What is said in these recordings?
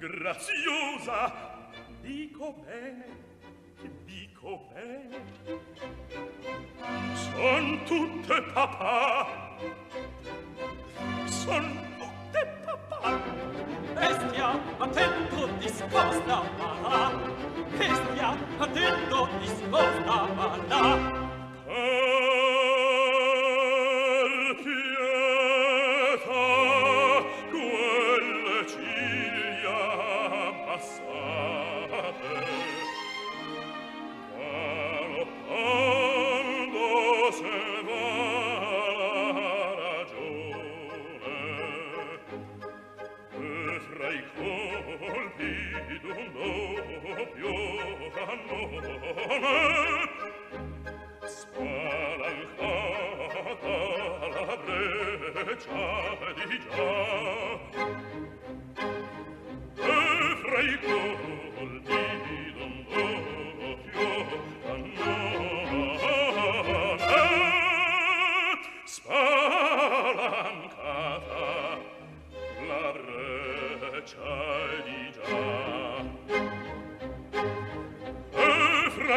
graziosa dico bene dico bene. Son tutte papà. Son tutte papà. Bestia attento discosta va là bestia attento discosta va oh! Ah! Già di già. E fra i cuori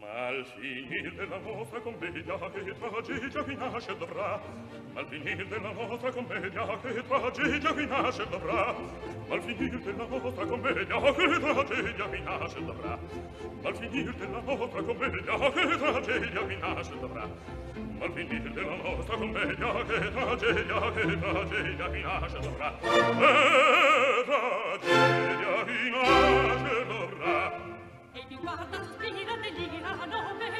Ma al finir della nostra commedia che tragedia qui nasce dovrà. Al finir della nostra commedia che tragedia qui nasce dovrà. Al finir della nostra commedia che tragedia qui nasce dovrà. Al finir della nostra commedia che tragedia qui nasce dovrà. Al finir della nostra commedia che tragedia che tragedia vi nasce dovrà. E tragedia vi nasce dovrà. E più guarda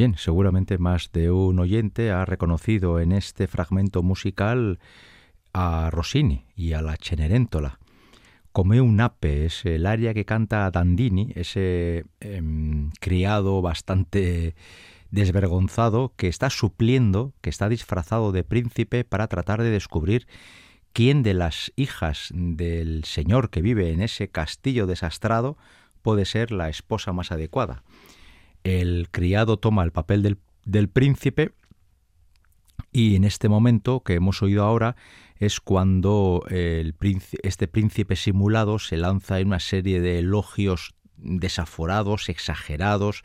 Bien, seguramente más de un oyente ha reconocido en este fragmento musical a Rossini y a la Cenerentola. Come un ape es el aria que canta Dandini, ese em, criado bastante desvergonzado que está supliendo, que está disfrazado de príncipe para tratar de descubrir quién de las hijas del señor que vive en ese castillo desastrado puede ser la esposa más adecuada el criado toma el papel del, príncipe y en este momento que hemos oído ahora es cuando este príncipe simulado se lanza en una serie de elogios desaforados, exagerados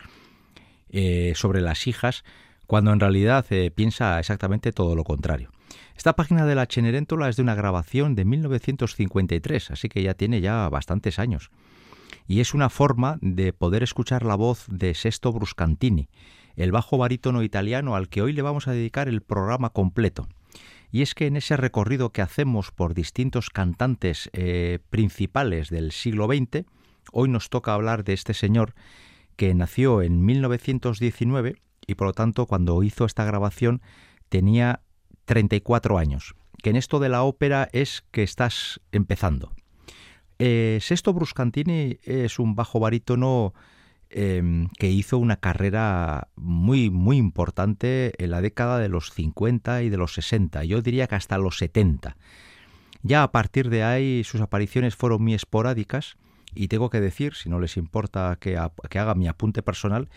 eh, sobre las hijas, cuando en realidad eh, piensa exactamente todo lo contrario. Esta página de la Cenerentola es de una grabación de 1953, así que ya tiene ya bastantes años y es una forma de poder escuchar la voz de Sesto Bruscantini, el bajo barítono italiano al que hoy le vamos a dedicar el programa completo. Y es que en ese recorrido que hacemos por distintos cantantes eh, principales del siglo XX, hoy nos toca hablar de este señor que nació en 1919 y por lo tanto cuando hizo esta grabación tenía 34 años, que en esto de la ópera es que estás empezando. Eh, Sesto Bruscantini es un bajo barítono em, que hizo una carrera muy, muy importante en la década de los 50 y de los 60, yo diría que hasta los 70. Ya a partir de ahí sus apariciones fueron muy esporádicas y tengo que decir, si no les importa que, que haga mi apunte personal,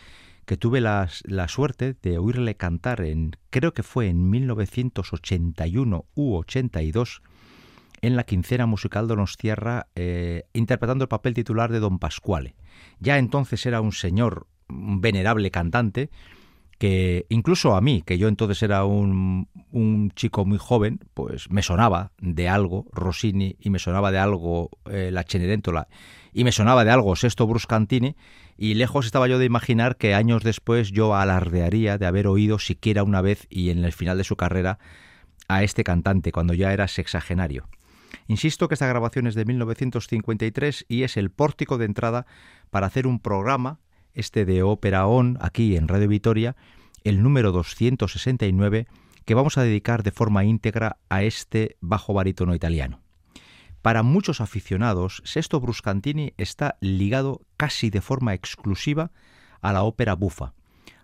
que tuve la, suerte de oírle cantar en, creo que fue en 1981 u 82, en la quincena musical Donostierra, eh, interpretando el papel titular de Don Pasquale. Ya entonces era un señor, un venerable cantante, que incluso a mí, que yo entonces era un, un, chico muy joven, pues me sonaba de algo Rossini y me sonaba de algo eh, la Cenerentola y me sonaba de algo Sesto Bruscantini y lejos estaba yo de imaginar que años después yo alardearía de haber oído siquiera una vez y en el final de su carrera a este cantante cuando ya era sexagenario. Insisto que esta grabación es de 1953 y es el pórtico de entrada para hacer un programa, este de Ópera On, aquí en Radio Vitoria, el número 269, que vamos a dedicar de forma íntegra a este bajo barítono italiano. Para muchos aficionados, Sesto Bruscantini está ligado casi de forma exclusiva a la ópera bufa,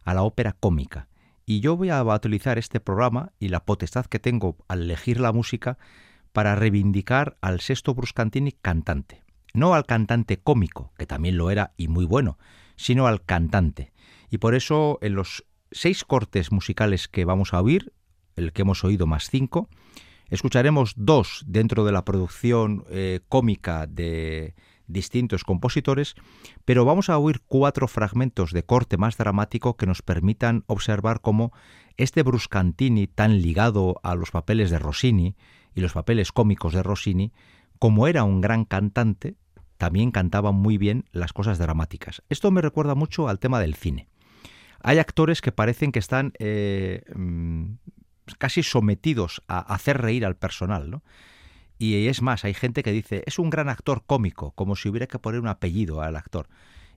a la ópera cómica. Y yo voy a utilizar este programa y la potestad que tengo al elegir la música para reivindicar al Sesto Bruscantini cantante. No al cantante cómico, que también lo era y muy bueno, sino al cantante. Y por eso en los seis cortes musicales que vamos a oír, el que hemos oído más cinco, Escucharemos dos dentro de la producción eh, cómica de distintos compositores, pero vamos a oír cuatro fragmentos de corte más dramático que nos permitan observar cómo este Bruscantini, tan ligado a los papeles de Rossini y los papeles cómicos de Rossini, como era un gran cantante, también cantaba muy bien las cosas dramáticas. Esto me recuerda mucho al tema del cine. Hay actores que parecen que están eh, mm, casi sometidos a hacer reír al personal, ¿no? Y es más, hay gente que dice, es un gran actor cómico, como si hubiera que poner un apellido al actor.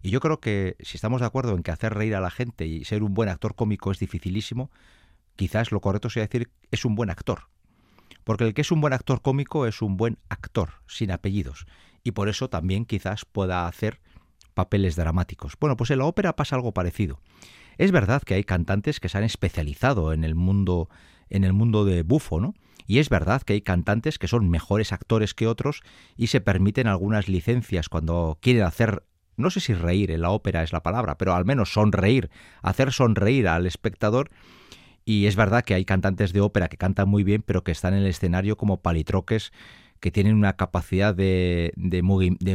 Y yo creo que si estamos de acuerdo en que hacer reír a la gente y ser un buen actor cómico es dificilísimo, quizás lo correcto sea decir es un buen actor. Porque el que es un buen actor cómico es un buen actor, sin apellidos. Y por eso también quizás pueda hacer papeles dramáticos. Bueno, pues en la ópera pasa algo parecido. Es verdad que hay cantantes que se han especializado en el mundo en el mundo de bufo, ¿no? Y es verdad que hay cantantes que son mejores actores que otros y se permiten algunas licencias cuando quieren hacer, no sé si reír en la ópera es la palabra, pero al menos sonreír, hacer sonreír al espectador. Y es verdad que hay cantantes de ópera que cantan muy bien, pero que están en el escenario como palitroques que tienen una capacidad de,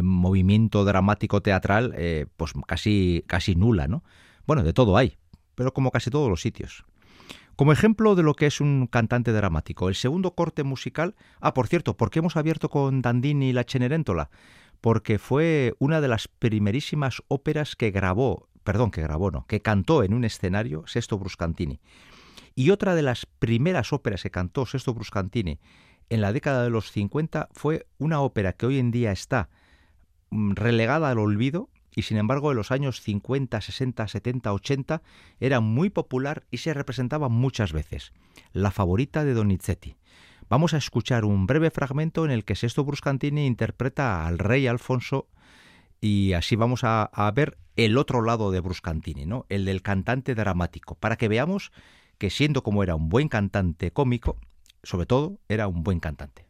movimiento dramático teatral eh, pues casi, casi nula, ¿no? Bueno, de todo hay, pero como casi todos los sitios. Como ejemplo de lo que es un cantante dramático, el segundo corte musical. Ah, por cierto, ¿por qué hemos abierto con Dandini y la Cenerentola? Porque fue una de las primerísimas óperas que grabó, perdón, que grabó, no, que cantó en un escenario Sesto Bruscantini. Y otra de las primeras óperas que cantó Sesto Bruscantini en la década de los 50 fue una ópera que hoy en día está mm, relegada al olvido y sin embargo en los años 50, 60, 70, 80 era muy popular y se representaba muchas veces, la favorita de Donizetti. Vamos a escuchar un breve fragmento en el que Sesto Bruscantini interpreta al rey Alfonso y así vamos a, a ver el otro lado de Bruscantini, ¿no? el del cantante dramático, para que veamos que siendo como era un buen cantante cómico, sobre todo era un buen cantante.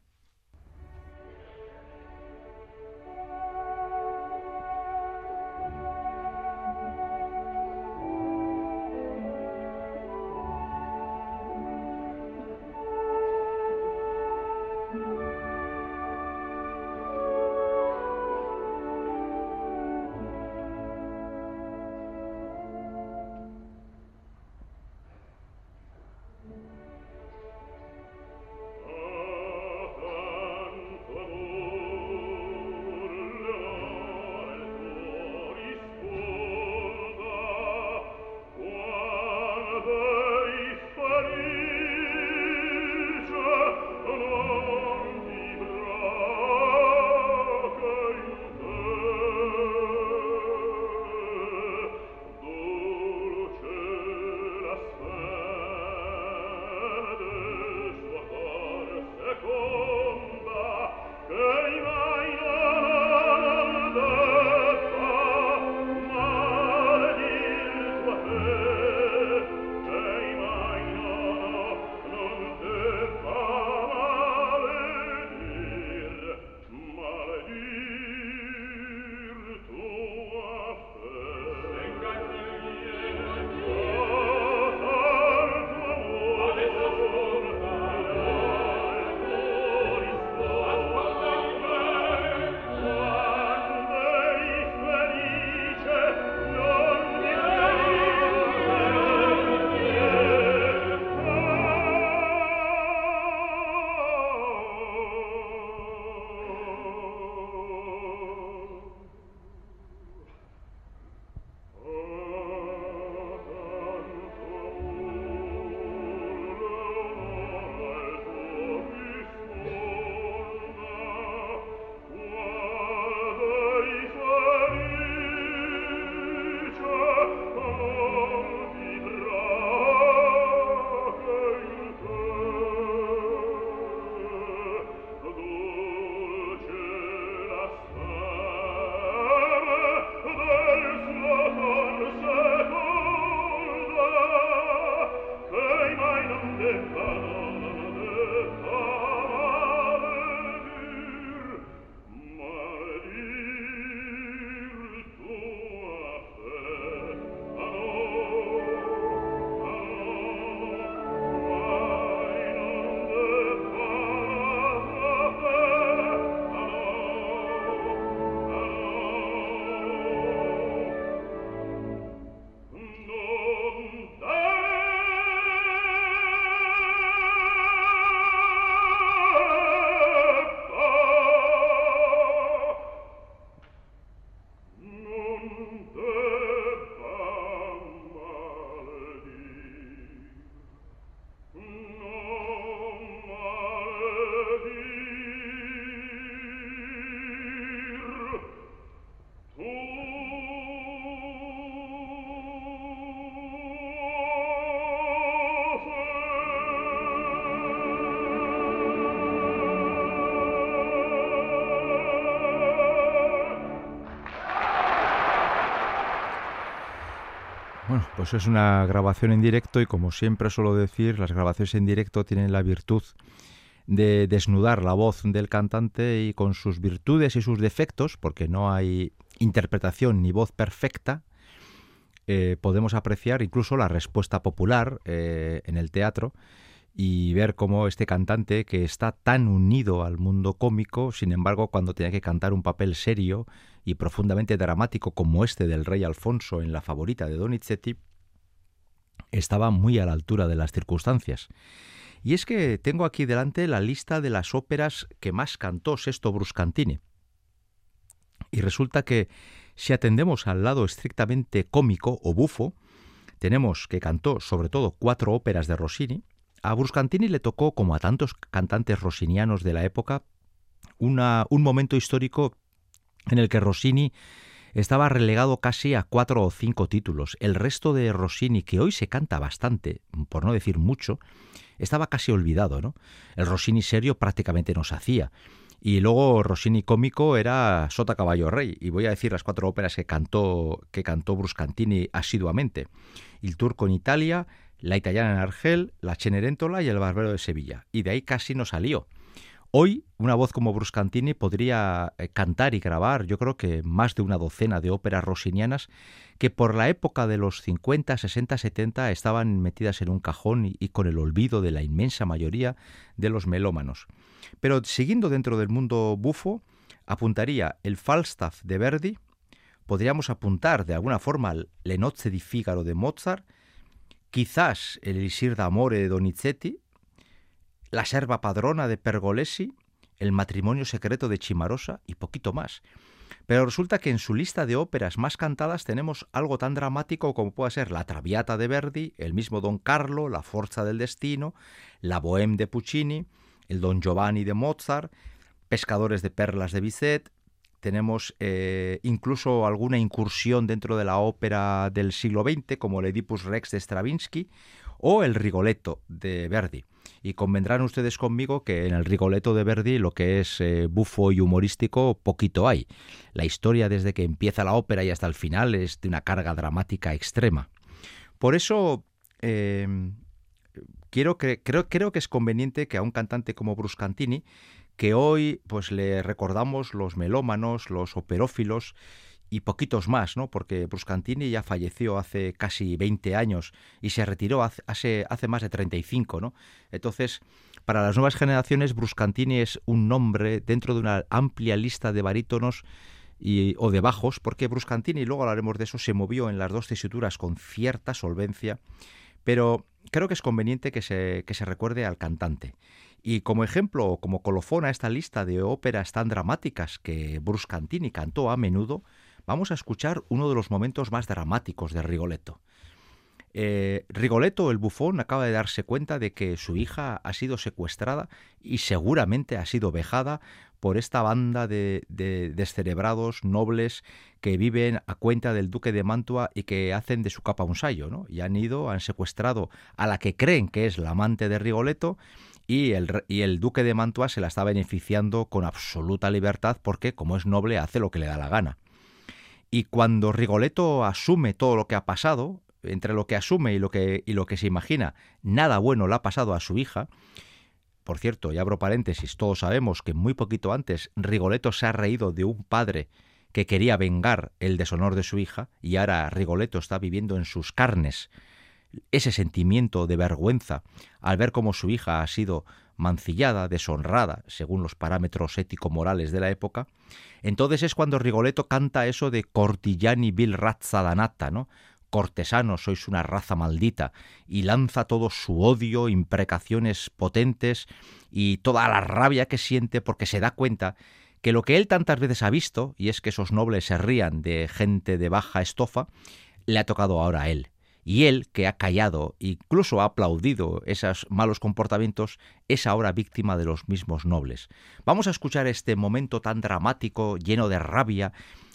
Pues es una grabación en directo y como siempre suelo decir, las grabaciones en directo tienen la virtud de desnudar la voz del cantante y con sus virtudes y sus defectos, porque no hay interpretación ni voz perfecta, eh, podemos apreciar incluso la respuesta popular eh, en el teatro y ver cómo este cantante que está tan unido al mundo cómico, sin embargo, cuando tenía que cantar un papel serio y profundamente dramático como este del rey Alfonso en La favorita de Donizetti, estaba muy a la altura de las circunstancias. Y es que tengo aquí delante la lista de las óperas que más cantó Sesto Bruscantini. Y resulta que si atendemos al lado estrictamente cómico o bufo, tenemos que cantó sobre todo cuatro óperas de Rossini. A Bruscantini le tocó, como a tantos cantantes rossinianos de la época, una, un momento histórico en el que Rossini estaba relegado casi a cuatro o cinco títulos. El resto de Rossini, que hoy se canta bastante, por no decir mucho, estaba casi olvidado, ¿no? El Rossini serio prácticamente no se hacía. Y luego Rossini cómico era Sota Caballo Rey. Y voy a decir las cuatro óperas que cantó, que cantó Bruscantini asiduamente. El turco en Italia, la italiana en Argel, la Cenerentola y el barbero de Sevilla. Y de ahí casi no salió. Hoy, una voz como Bruscantini podría eh, cantar y grabar, yo creo que más de una docena de óperas rossinianas que por la época de los 50, 60, 70 estaban metidas en un cajón y, con el olvido de la inmensa mayoría de los melómanos. Pero siguiendo dentro del mundo bufo, apuntaría el Falstaff de Verdi, podríamos apuntar de alguna forma Le nozze di Figaro de Mozart, quizás el Elisir d'Amore de Donizetti, la serva padrona de Pergolesi, El matrimonio secreto de Chimarosa y poquito más. Pero resulta que en su lista de óperas más cantadas tenemos algo tan dramático como puede ser La Traviata de Verdi, el mismo Don Carlo, La Forza del Destino, La Bohème de Puccini, el Don Giovanni de Mozart, Pescadores de Perlas de Bizet, tenemos eh, incluso alguna incursión dentro de la ópera del siglo XX, como el Oedipus Rex de Stravinsky, o el Rigoletto de Verdi. Y convendrán ustedes conmigo que en el Rigoletto de Verdi lo que es eh, bufo y humorístico poquito hay. La historia desde que empieza la ópera y hasta el final es de una carga dramática extrema. Por eso em, quiero creo, creo que es conveniente que a un cantante como Bruscantini, que hoy pues le recordamos los melómanos, los operófilos, y poquitos más, ¿no? Porque Bruscantini ya falleció hace casi 20 años y se retiró hace, hace más de 35, ¿no? Entonces, para las nuevas generaciones, Bruscantini es un nombre dentro de una amplia lista de barítonos y, o de bajos, porque Bruscantini, luego hablaremos de eso, se movió en las dos tesituras con cierta solvencia, pero creo que es conveniente que se, que se recuerde al cantante. Y como ejemplo, como colofón a esta lista de óperas tan dramáticas que Bruscantini cantó a menudo, vamos a escuchar uno de los momentos más dramáticos de Rigoletto. Eh, Rigoletto, el bufón, acaba de darse cuenta de que su hija ha sido secuestrada y seguramente ha sido vejada por esta banda de, descerebrados nobles que viven a cuenta del duque de Mantua y que hacen de su capa un sayo. Y han ido, han secuestrado a la que creen que es la amante de Rigoletto y el, y el duque de Mantua se la está beneficiando con absoluta libertad porque, como es noble, hace lo que le da la gana. Y cuando Rigoletto asume todo lo que ha pasado, entre lo que asume y lo que, y lo que se imagina, nada bueno le ha pasado a su hija. Por cierto, y abro paréntesis, todos sabemos que muy poquito antes Rigoletto se ha reído de un padre que quería vengar el deshonor de su hija y ahora Rigoletto está viviendo en sus carnes ese sentimiento de vergüenza al ver cómo su hija ha sido mancillada, deshonrada, según los parámetros ético-morales de la época, entonces es cuando Rigoletto canta eso de Cortillani vil razza danata, ¿no? Cortesanos, sois una raza maldita, y lanza todo su odio, imprecaciones potentes y toda la rabia que siente porque se da cuenta que lo que él tantas veces ha visto, y es que esos nobles se rían de gente de baja estofa, le ha tocado ahora a él y él, que ha callado, incluso ha aplaudido esos malos comportamientos, es ahora víctima de los mismos nobles. Vamos a escuchar este momento tan dramático, lleno de rabia,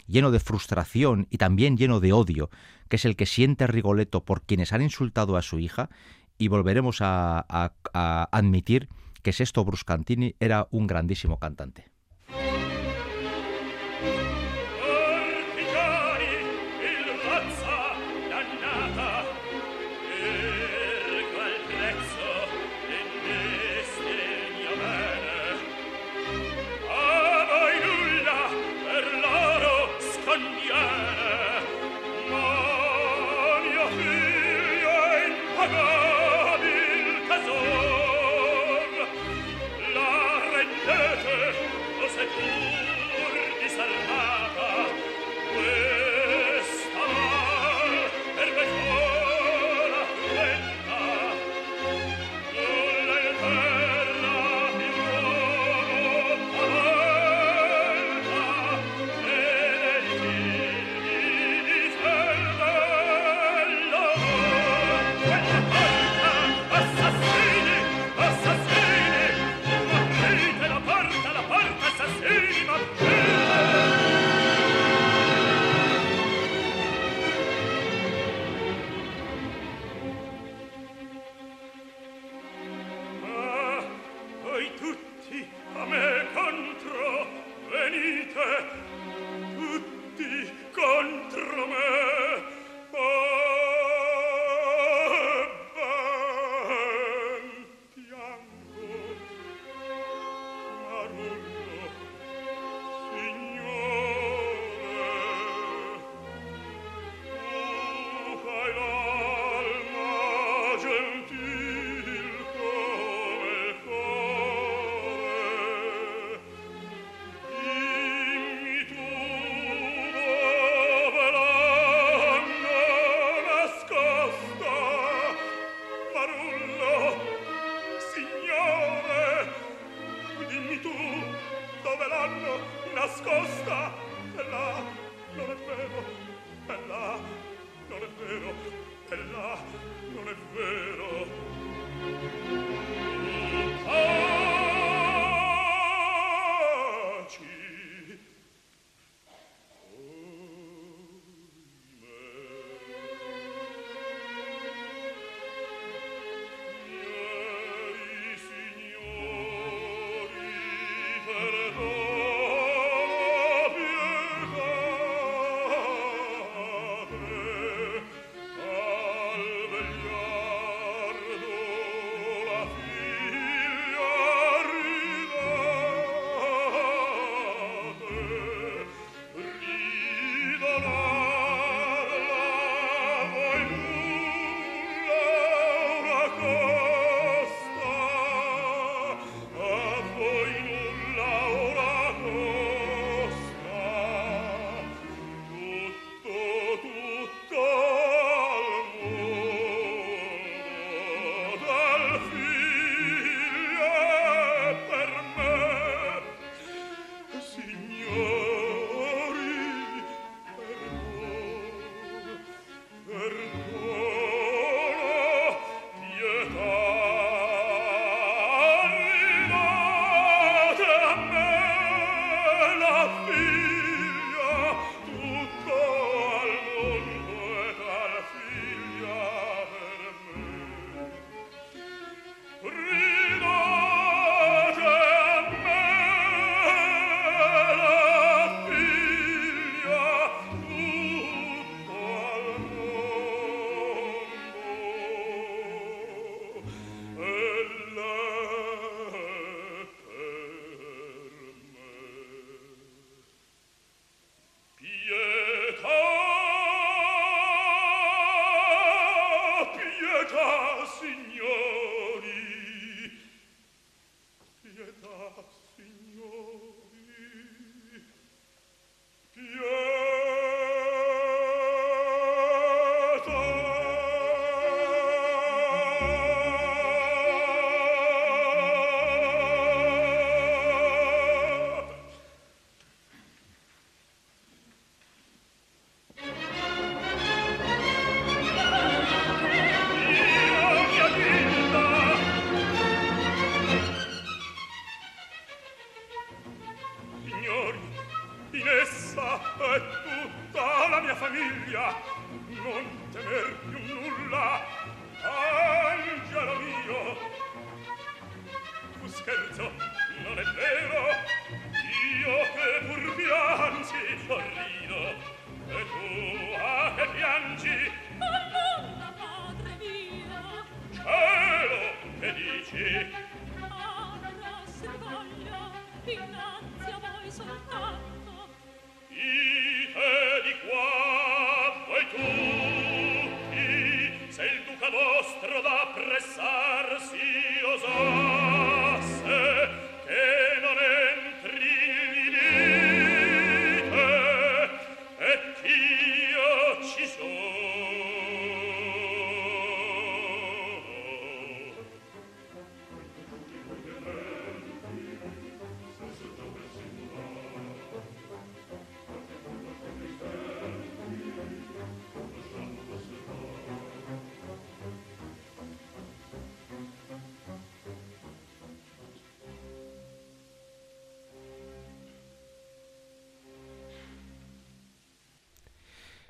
lleno de frustración y también lleno de odio, que es el que siente Rigoletto por quienes han insultado a su hija, y volveremos a, a admitir que Sesto Bruscantini era un grandísimo cantante.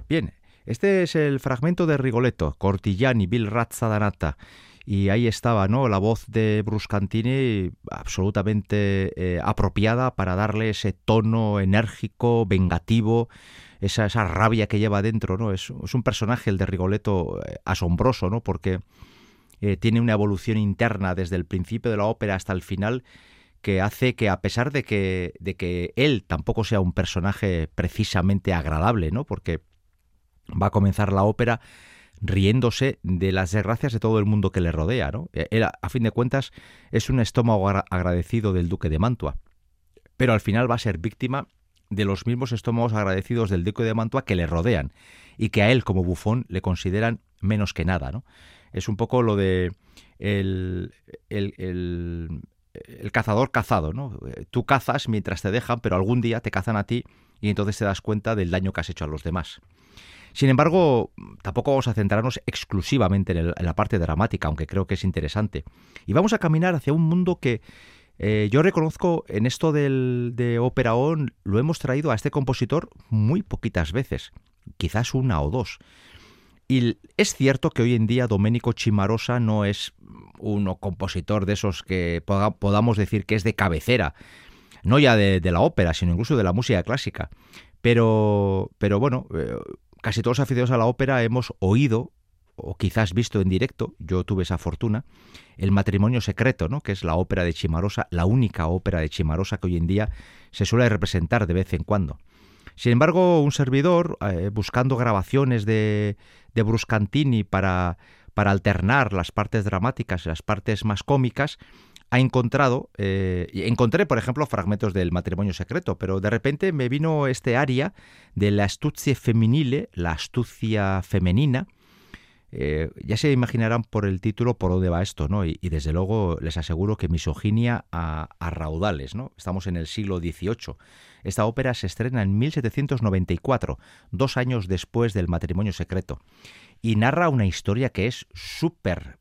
Bien, este es el fragmento de Rigoletto, Cortillani, Bill Razzadanata. Y ahí estaba, ¿no? La voz de Bruscantini absolutamente eh, apropiada para darle ese tono enérgico, vengativo, esa, esa rabia que lleva dentro, ¿no? Es, un personaje, el de Rigoletto, eh, asombroso, ¿no? Porque eh, tiene una evolución interna desde el principio de la ópera hasta el final que hace que a pesar de que, de que él tampoco sea un personaje precisamente agradable, ¿no? Porque va a comenzar la ópera riéndose de las desgracias de todo el mundo que le rodea. ¿no? E, a fin de cuentas, es un estómago agradecido del duque de Mantua, pero al final va a ser víctima de los mismos estómagos agradecidos del duque de Mantua que le rodean y que a él como bufón le consideran menos que nada. ¿no? Es un poco lo de el, el, el cazador cazado. ¿no? Tú cazas mientras te dejan, pero algún día te cazan a ti y entonces te das cuenta del daño que has hecho a los demás. Sin embargo, tampoco vamos a centrarnos exclusivamente en, la parte dramática, aunque creo que es interesante. Y vamos a caminar hacia un mundo que eh, yo reconozco en esto del, de Ópera On, lo hemos traído a este compositor muy poquitas veces, quizás una o dos. Y es cierto que hoy en día Domenico Cimarosa no es un compositor de esos que podamos decir que es de cabecera, no ya de, la ópera, sino incluso de la música clásica. Pero, pero bueno, eh, casi todos los aficionados a la ópera hemos oído o quizás visto en directo, yo tuve esa fortuna, El matrimonio secreto, ¿no? que es la ópera de Chimarosa, la única ópera de Chimarosa que hoy en día se suele representar de vez en cuando. Sin embargo, un servidor, eh, buscando grabaciones de, de Bruscantini para, para alternar las partes dramáticas y las partes más cómicas, ha encontrado, eh, encontré por ejemplo fragmentos del matrimonio secreto, pero de repente me vino este aria de la astucia feminile, la astucia femenina, eh, ya se imaginarán por el título por dónde va esto, ¿no? Y, desde luego les aseguro que misoginia a, a, raudales, ¿no? Estamos en el siglo XVIII. Esta ópera se estrena en 1794, dos años después del matrimonio secreto, y narra una historia que es súper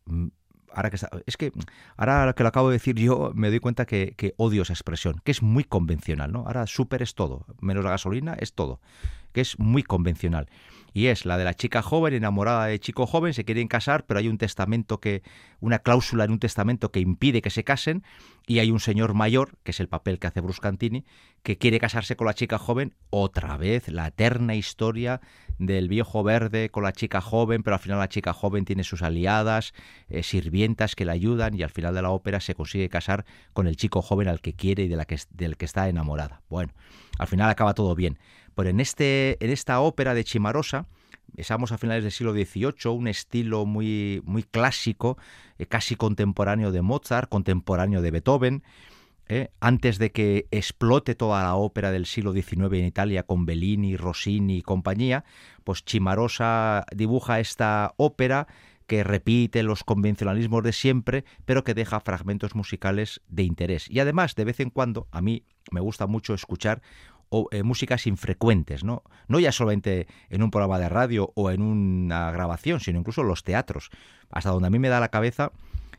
ahora que es que ahora que lo acabo de decir yo me doy cuenta que, que, odio esa expresión, que es muy convencional, ¿no? Ahora súper es todo, menos la gasolina es todo, que es muy convencional y es la de la chica joven enamorada de chico joven, se quieren casar, pero hay un testamento que, una cláusula en un testamento que impide que se casen, y hay un señor mayor, que es el papel que hace Bruscantini, que quiere casarse con la chica joven, otra vez, la eterna historia del viejo verde con la chica joven, pero al final la chica joven tiene sus aliadas, eh, sirvientas que la ayudan, y al final de la ópera se consigue casar con el chico joven al que quiere y de la que, del que está enamorada. Bueno, al final acaba todo bien. En, este, en esta ópera de Chimarosa, estamos a finales del siglo XVIII, un estilo muy, muy clásico, eh, casi contemporáneo de Mozart, contemporáneo de Beethoven, eh, antes de que explote toda la ópera del siglo XIX en Italia con Bellini, Rossini y compañía, pues Chimarosa dibuja esta ópera que repite los convencionalismos de siempre, pero que deja fragmentos musicales de interés. Y además, de vez en cuando, a mí me gusta mucho escuchar o eh, músicas infrecuentes, ¿no? No ya solamente en un programa de radio o en una grabación, sino incluso en los teatros. Hasta donde a mí me da la cabeza,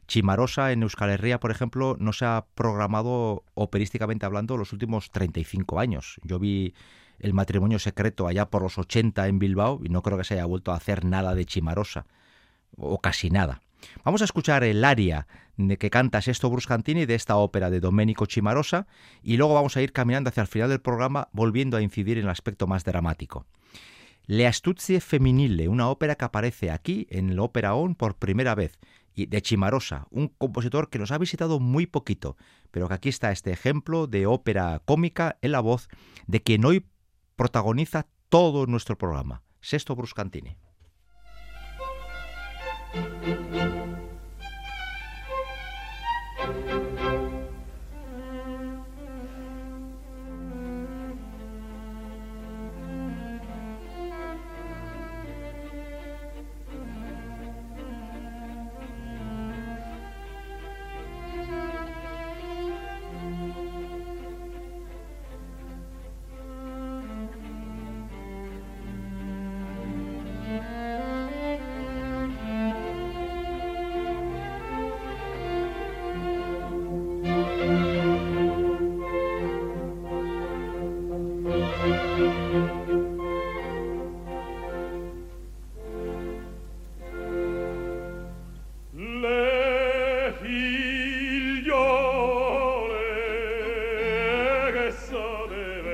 Chimarosa en Euskal Herria, por ejemplo, no se ha programado operísticamente hablando los últimos 35 años. Yo vi El matrimonio secreto allá por los 80 en Bilbao y no creo que se haya vuelto a hacer nada de Chimarosa, o casi nada. Vamos a escuchar el aria que canta Sesto Bruscantini de esta ópera de Domenico Cimarosa y luego vamos a ir caminando hacia el final del programa volviendo a incidir en el aspecto más dramático. Le Astuzie Feminile, una ópera que aparece aquí en el Ópera On por primera vez, y de Chimarosa, un compositor que nos ha visitado muy poquito, pero que aquí está este ejemplo de ópera cómica en la voz de quien hoy protagoniza todo nuestro programa, Sesto Bruscantini.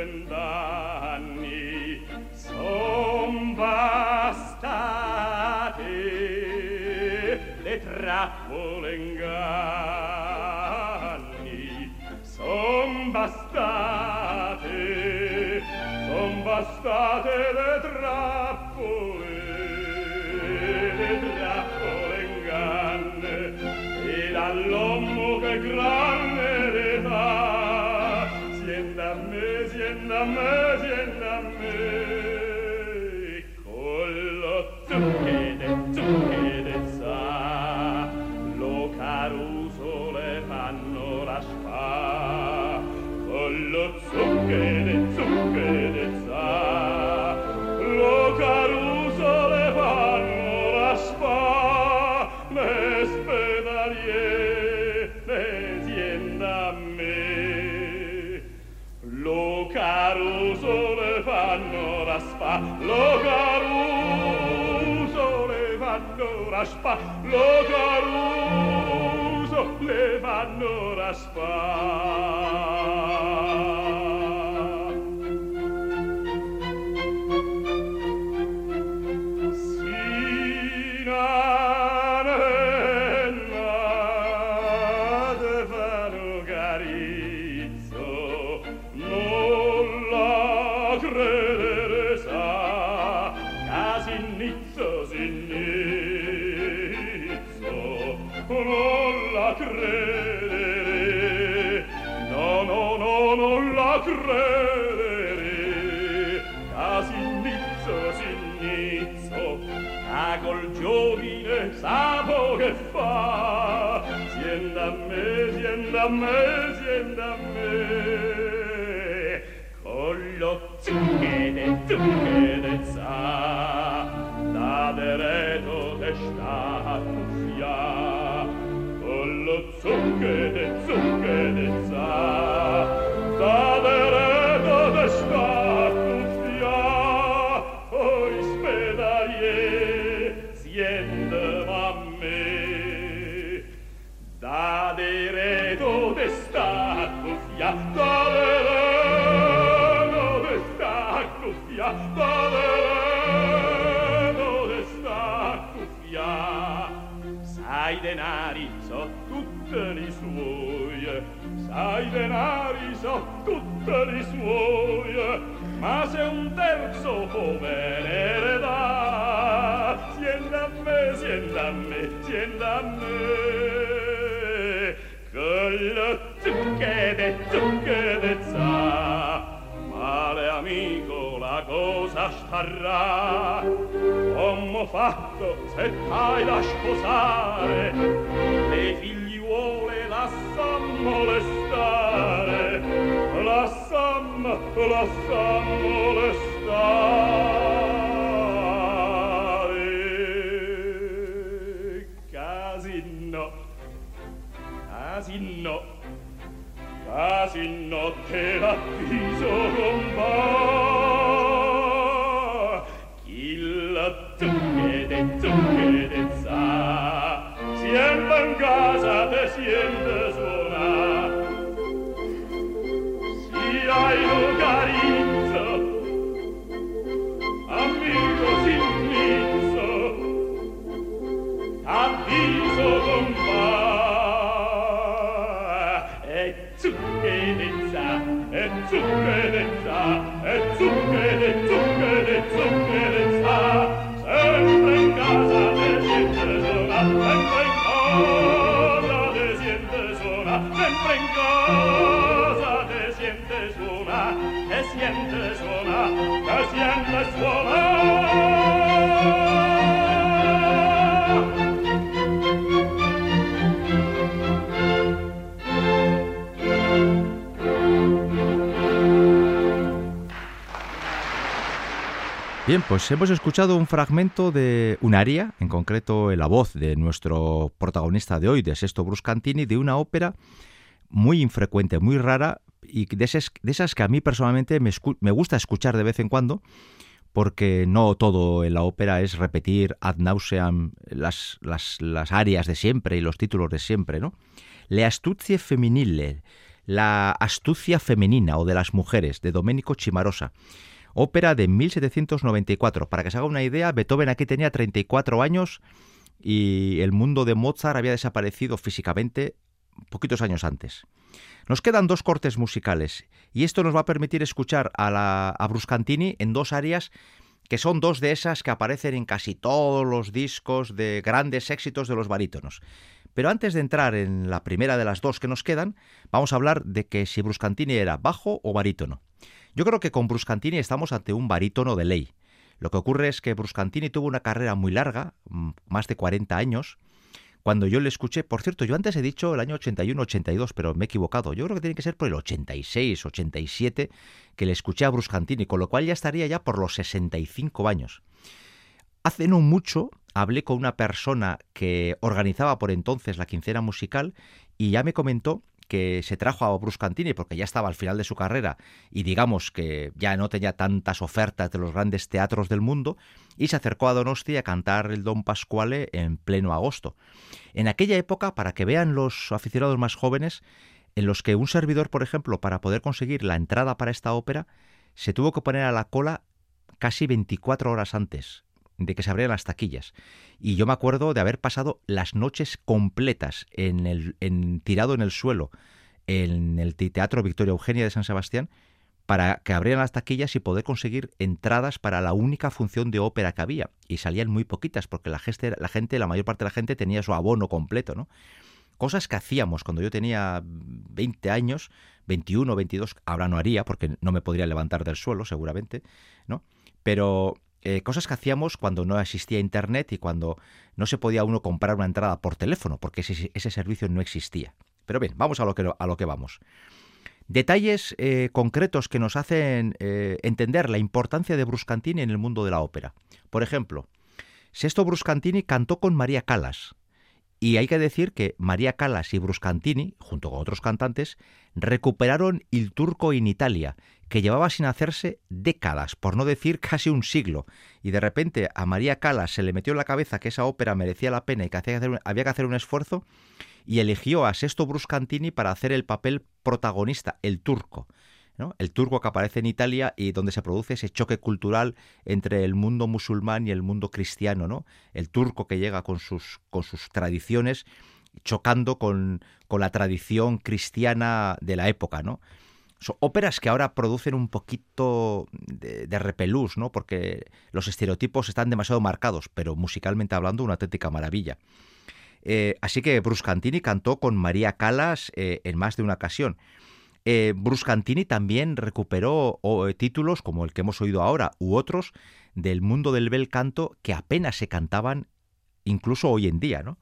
duecent'anni son bastate le trappole son bastate son bastate le merveille raspa lo caruso le vanno raspa sa col giovine sapo che fa. Sien da me sien da me sien da me. Con lo zucchede zucchede sa da dereto de sta cuffia con lo zucchede zucchede affari suoi, ma se un terzo come eredà, sienda a me, sienda a me, sienda a me, con lo zucchede, sa male amico la cosa starrà, come fatto se t'hai da sposare, le figliuole la sa molestare, la sam, la sam. Casino, casino, casino te l'avviso con voi. Bien, pues hemos escuchado un fragmento de un aria, en concreto la voz de nuestro protagonista de hoy, de Sesto Bruscantini, de una ópera muy infrecuente, muy rara y de esas, de esas que a mí personalmente me, me gusta escuchar de vez en cuando, porque no todo en la ópera es repetir ad nauseam las, las, de siempre y los títulos de siempre, ¿no? Le astuzie femminile, la astucia femenina o de las mujeres, de Domenico Cimarosa. Ópera de 1794. Para que se haga una idea, Beethoven aquí tenía 34 años y el mundo de Mozart había desaparecido físicamente poquitos años antes. Nos quedan dos cortes musicales y esto nos va a permitir escuchar a, la, a Bruscantini en dos áreas que son dos de esas que aparecen en casi todos los discos de grandes éxitos de los barítonos. Pero antes de entrar en la primera de las dos que nos quedan, vamos a hablar de que si Bruscantini era bajo o barítono. Yo creo que con Bruscantini estamos ante un barítono de ley. Lo que ocurre es que Bruscantini tuvo una carrera muy larga, mm, más de 40 años, cuando yo le escuché, por cierto, yo antes he dicho el año 81-82, pero me he equivocado. Yo creo que tiene que ser por el 86-87 que le escuché a Bruscantini, con lo cual ya estaría ya por los 65 años. Hace no mucho hablé con una persona que organizaba por entonces la quincena musical y ya me comentó que se trajo a Bruscantini porque ya estaba al final de su carrera y digamos que ya no tenía tantas ofertas de los grandes teatros del mundo y se acercó a Donosti a cantar el Don Pasquale en pleno agosto. En aquella época, para que vean los aficionados más jóvenes, en los que un servidor, por ejemplo, para poder conseguir la entrada para esta ópera, se tuvo que poner a la cola casi 24 horas antes de que se abrieran las taquillas. Y yo me acuerdo de haber pasado las noches completas en el, tirado en el suelo en el Teatro Victoria Eugenia de San Sebastián para que abrieran las taquillas y poder conseguir entradas para la única función de ópera que había. Y salían muy poquitas porque la gente, la, gente, la mayor parte de la gente tenía su abono completo, ¿no? Cosas que hacíamos cuando yo tenía 20 años, 21, 22, ahora no haría porque no me podría levantar del suelo seguramente, ¿no? Pero eh, cosas que hacíamos cuando no existía Internet y cuando no se podía uno comprar una entrada por teléfono, porque ese, servicio no existía. Pero bien, vamos a lo que, a lo que vamos. Detalles eh, concretos que nos hacen eh, entender la importancia de Bruscantini en el mundo de la ópera. Por ejemplo, Sesto Bruscantini cantó con María Calas, y hay que decir que María Callas y Bruscantini, junto con otros cantantes, recuperaron Il Turco en Italia, que llevaba sin hacerse décadas, por no decir casi un siglo, y de repente a María Callas se le metió en la cabeza que esa ópera merecía la pena y que había que hacer un esfuerzo, y eligió a Sesto Bruscantini para hacer el papel protagonista, el turco el turco que aparece en Italia y donde se produce ese choque cultural entre el mundo musulmán y el mundo cristiano, ¿no? El turco que llega con sus, con sus tradiciones chocando con, con la tradición cristiana de la época, ¿no? Son óperas que ahora producen un poquito de, repelús, ¿no? Porque los estereotipos están demasiado marcados, pero musicalmente hablando, una auténtica maravilla. Eh, así que Bruscantini cantó con María Calas eh, en más de una ocasión. Eh, Bruscantini también recuperó eh, títulos como el que hemos oído ahora u otros del mundo del bel canto que apenas se cantaban incluso hoy en día. ¿no?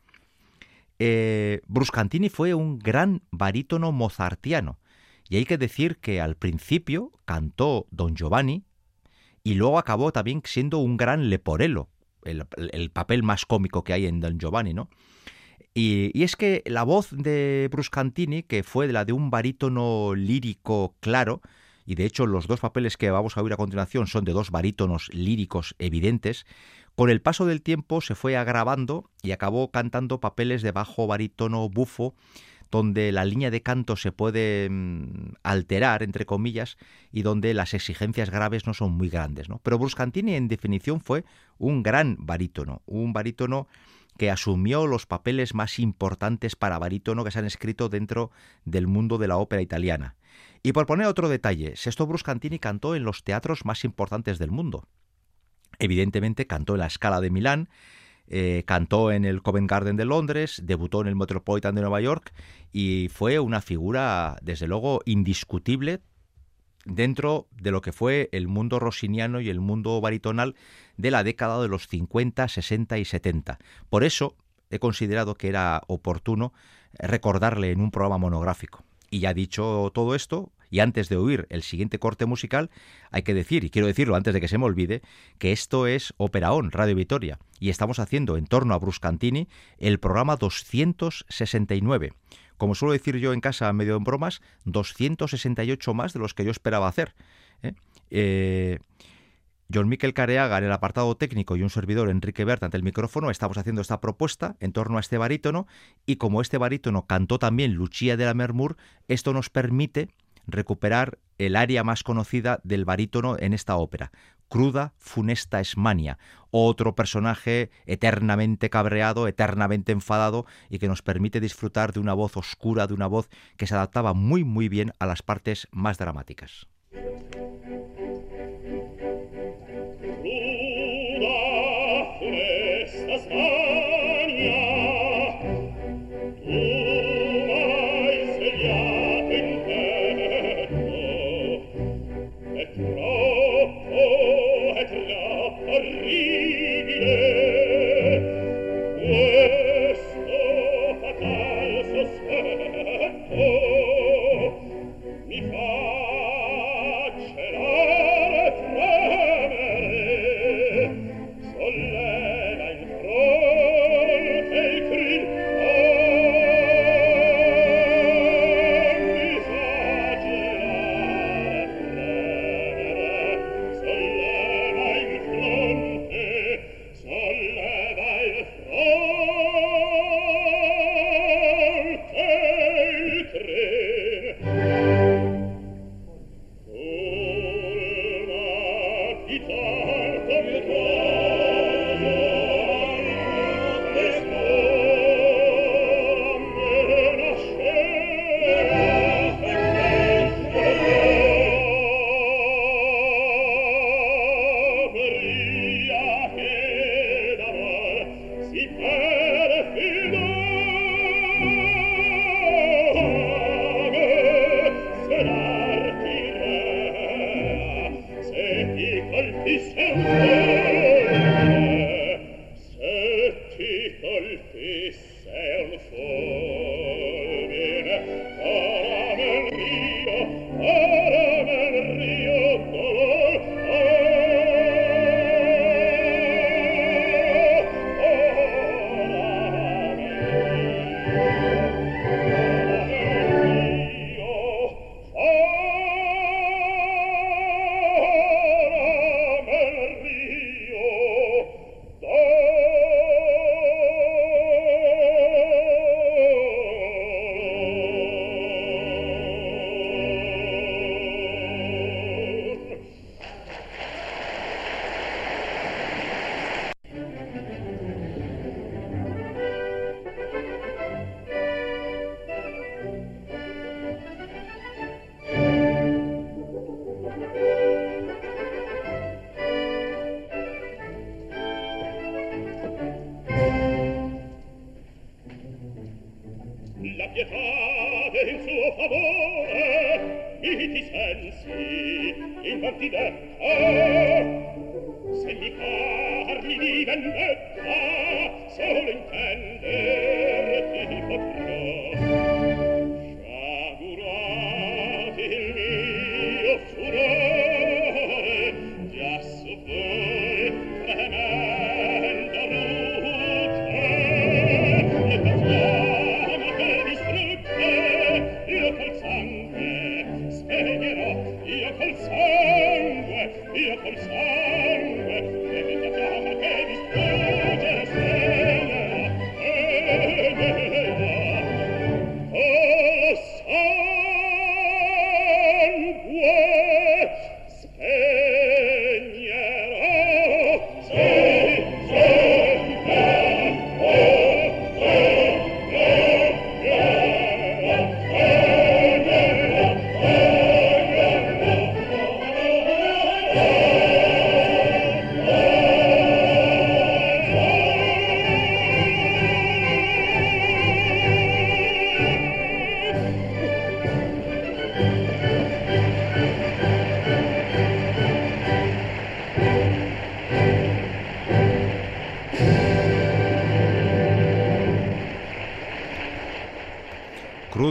Eh, Bruscantini fue un gran barítono mozartiano y hay que decir que al principio cantó Don Giovanni y luego acabó también siendo un gran leporello, el, el papel más cómico que hay en Don Giovanni, ¿no? Y, es que la voz de Bruscantini, que fue la de un barítono lírico claro, y de hecho los dos papeles que vamos a oír a continuación son de dos barítonos líricos evidentes, con el paso del tiempo se fue agravando y acabó cantando papeles de bajo barítono bufo, donde la línea de canto se puede mm, alterar, entre comillas, y donde las exigencias graves no son muy grandes. ¿no? Pero Bruscantini, en definición, fue un gran barítono, un barítono que asumió los papeles más importantes para barítono que se han escrito dentro del mundo de la ópera italiana. Y por poner otro detalle, Sesto Bruscantini cantó en los teatros más importantes del mundo. Evidentemente cantó en la Scala de Milán, eh, cantó en el Covent Garden de Londres, debutó en el Metropolitan de Nueva York y fue una figura, desde luego, indiscutible dentro de lo que fue el mundo rossiniano y el mundo baritonal de la década de los 50, 60 y 70. Por eso he considerado que era oportuno recordarle en un programa monográfico. Y ya dicho todo esto, y antes de oír el siguiente corte musical, hay que decir, y quiero decirlo antes de que se me olvide, que esto es Opera On, Radio Vitoria, y estamos haciendo en torno a Bruscantini el programa 269 como suelo decir yo en casa, medio en bromas, 268 más de los que yo esperaba hacer. ¿eh? Eh, John Miquel Careaga en el apartado técnico y un servidor Enrique Berta ante el micrófono estamos haciendo esta propuesta en torno a este barítono y como este barítono cantó también Lucia de la Mermur, esto nos permite recuperar el área más conocida del barítono en esta ópera. cruda, funesta Esmania, otro personaje eternamente cabreado, eternamente enfadado y que nos permite disfrutar de una voz oscura, de una voz que se adaptaba muy muy bien a las partes más dramáticas.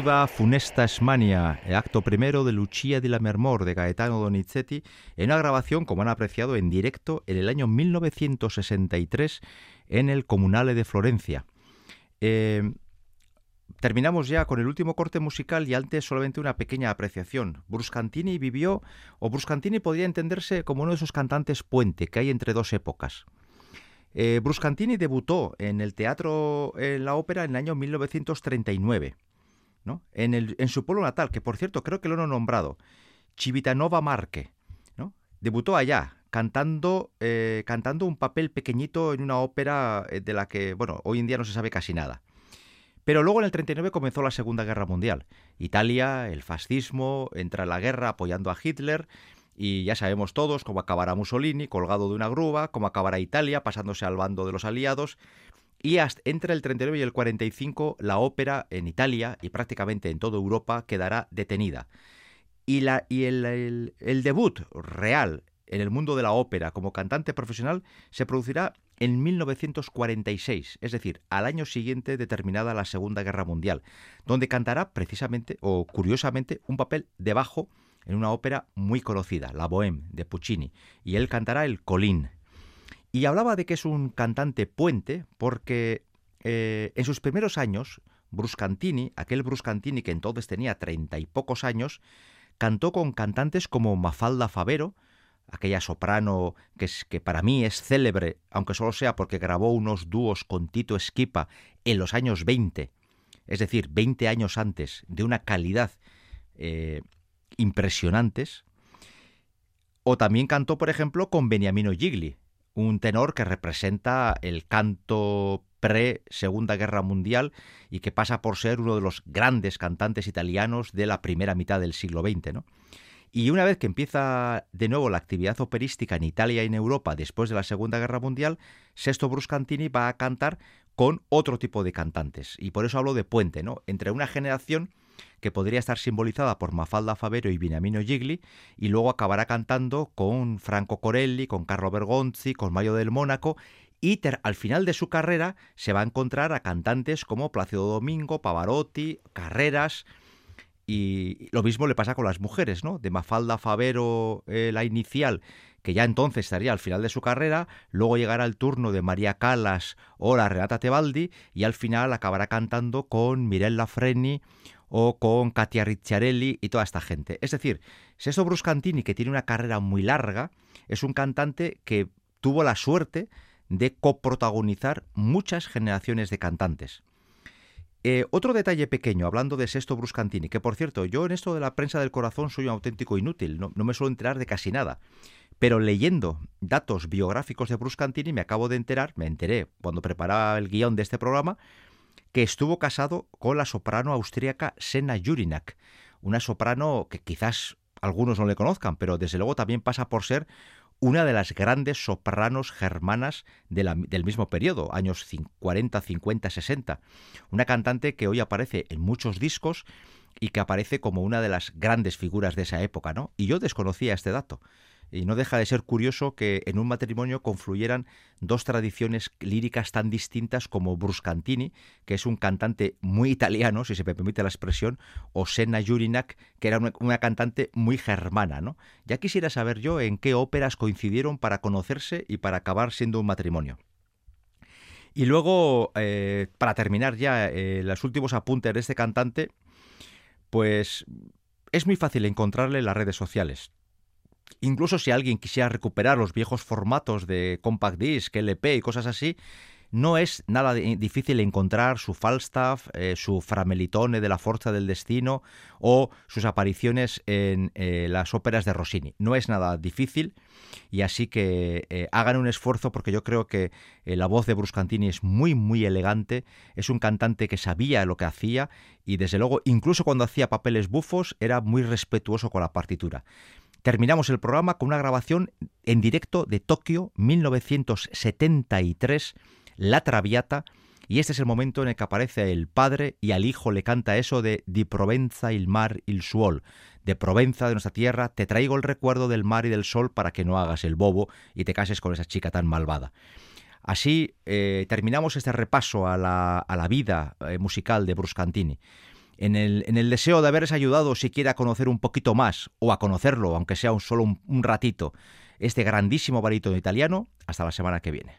Funesta Esmania, el acto primero de Lucia di la Mermor de Gaetano Donizetti, en una grabación, como han apreciado, en directo en el año 1963 en el Comunale de Florencia. Eh, terminamos ya con el último corte musical y antes solamente una pequeña apreciación. Bruscantini vivió, o Bruscantini podría entenderse como uno de esos cantantes puente que hay entre dos épocas. Eh, Bruscantini debutó en el teatro, en la ópera, en el año 1939 en, su pueblo natal, que por cierto creo que lo han nombrado, Chivitanova Marque. Debutó allá cantando, eh, cantando un papel pequeñito en una ópera eh, de la que, bueno, hoy en día no se sabe casi nada. Pero luego en el 39 comenzó la Segunda Guerra Mundial. Italia, el fascismo, entra en la guerra apoyando a Hitler y ya sabemos todos cómo acabará Mussolini colgado de una grúa, cómo acabará Italia pasándose al bando de los aliados. Y hasta entre el 39 y el 45 la ópera en Italia y prácticamente en toda Europa quedará detenida. Y, la, y el, el debut real en el mundo de la ópera como cantante profesional se producirá en 1946, es decir, al año siguiente de terminada la Segunda Guerra Mundial, donde cantará precisamente o curiosamente un papel de bajo en una ópera muy conocida, La Bohème de Puccini, y él cantará el Colín. Y hablaba de que es un cantante puente porque eh, en sus primeros años, Bruscantini, aquel Bruscantini que entonces tenía treinta y pocos años, cantó con cantantes como Mafalda Favero, aquella soprano que, es, que para mí es célebre, aunque solo sea porque grabó unos dúos con Tito Esquipa en los años 20, es decir, 20 años antes, de una calidad eh, impresionantes. O también cantó, por ejemplo, con Beniamino Gigli, un tenor que representa el canto pre-Segunda Guerra Mundial y que pasa por ser uno de los grandes cantantes italianos de la primera mitad del siglo XX. ¿no? Y una vez que empieza de nuevo la actividad operística en Italia y en Europa después de la Segunda Guerra Mundial, Sesto Bruscantini va a cantar con otro tipo de cantantes. Y por eso hablo de puente, ¿no? Entre una generación que podría estar simbolizada por Mafalda Favero y Beniamino Gigli, y luego acabará cantando con Franco Corelli, con Carlo Bergonzi, con Mayo del Mónaco, y al final de su carrera se va a encontrar a cantantes como Plácido Domingo, Pavarotti, Carreras, y lo mismo le pasa con las mujeres, ¿no? De Mafalda Favero, eh, la inicial, que ya entonces estaría al final de su carrera, luego llegará el turno de María Calas o la Renata Tebaldi, y al final acabará cantando con Mirella Freni o con Katia Ricciarelli y toda esta gente. Es decir, Sesto Bruscantini, que tiene una carrera muy larga, es un cantante que tuvo la suerte de coprotagonizar muchas generaciones de cantantes. Eh, otro detalle pequeño, hablando de Sesto Bruscantini, que por cierto, yo en esto de la prensa del corazón soy un auténtico inútil, no, me suelo enterar de casi nada. Pero leyendo datos biográficos de Bruscantini me acabo de enterar, me enteré cuando preparaba el guion de este programa, que estuvo casado con la soprano austríaca Sena Jurinak, una soprano que quizás algunos no le conozcan, pero desde luego también pasa por ser una de las grandes sopranos germanas del mismo periodo, años 40, 50, 60. Una cantante que hoy aparece en muchos discos y que aparece como una de las grandes figuras de esa época, ¿no? Y yo desconocía este dato. Y no deja de ser curioso que en un matrimonio confluyeran dos tradiciones líricas tan distintas como Bruscantini, que es un cantante muy italiano, si se me permite la expresión, o Senna Jurinak, que era una, cantante muy germana. ¿no? Ya quisiera saber yo en qué óperas coincidieron para conocerse y para acabar siendo un matrimonio. Y luego, eh, para terminar ya eh, los últimos apuntes de este cantante, pues es muy fácil encontrarle en las redes sociales. Incluso si alguien quisiera recuperar los viejos formatos de compact disc, LP y cosas así, no es nada difícil encontrar su Falstaff, eh, su Framelitone de la Forza del Destino o sus apariciones en eh, las óperas de Rossini. No es nada difícil y así que eh, hagan un esfuerzo porque yo creo que la voz de Bruscantini es muy muy elegante, es un cantante que sabía lo que hacía y desde luego incluso cuando hacía papeles bufos era muy respetuoso con la partitura. Terminamos el programa con una grabación en directo de Tokio 1973, La Traviata, y este es el momento en el que aparece el padre y al hijo le canta eso de Di Provenza il mar il suol, de Provenza de nuestra tierra, te traigo el recuerdo del mar y del sol para que no hagas el bobo y te cases con esa chica tan malvada. Así eh, terminamos este repaso a la, vida eh, musical de Bruscantini en el, deseo de haberles ayudado siquiera a conocer un poquito más, o a conocerlo, aunque sea un solo un, ratito, este grandísimo barítono italiano, hasta la semana que viene.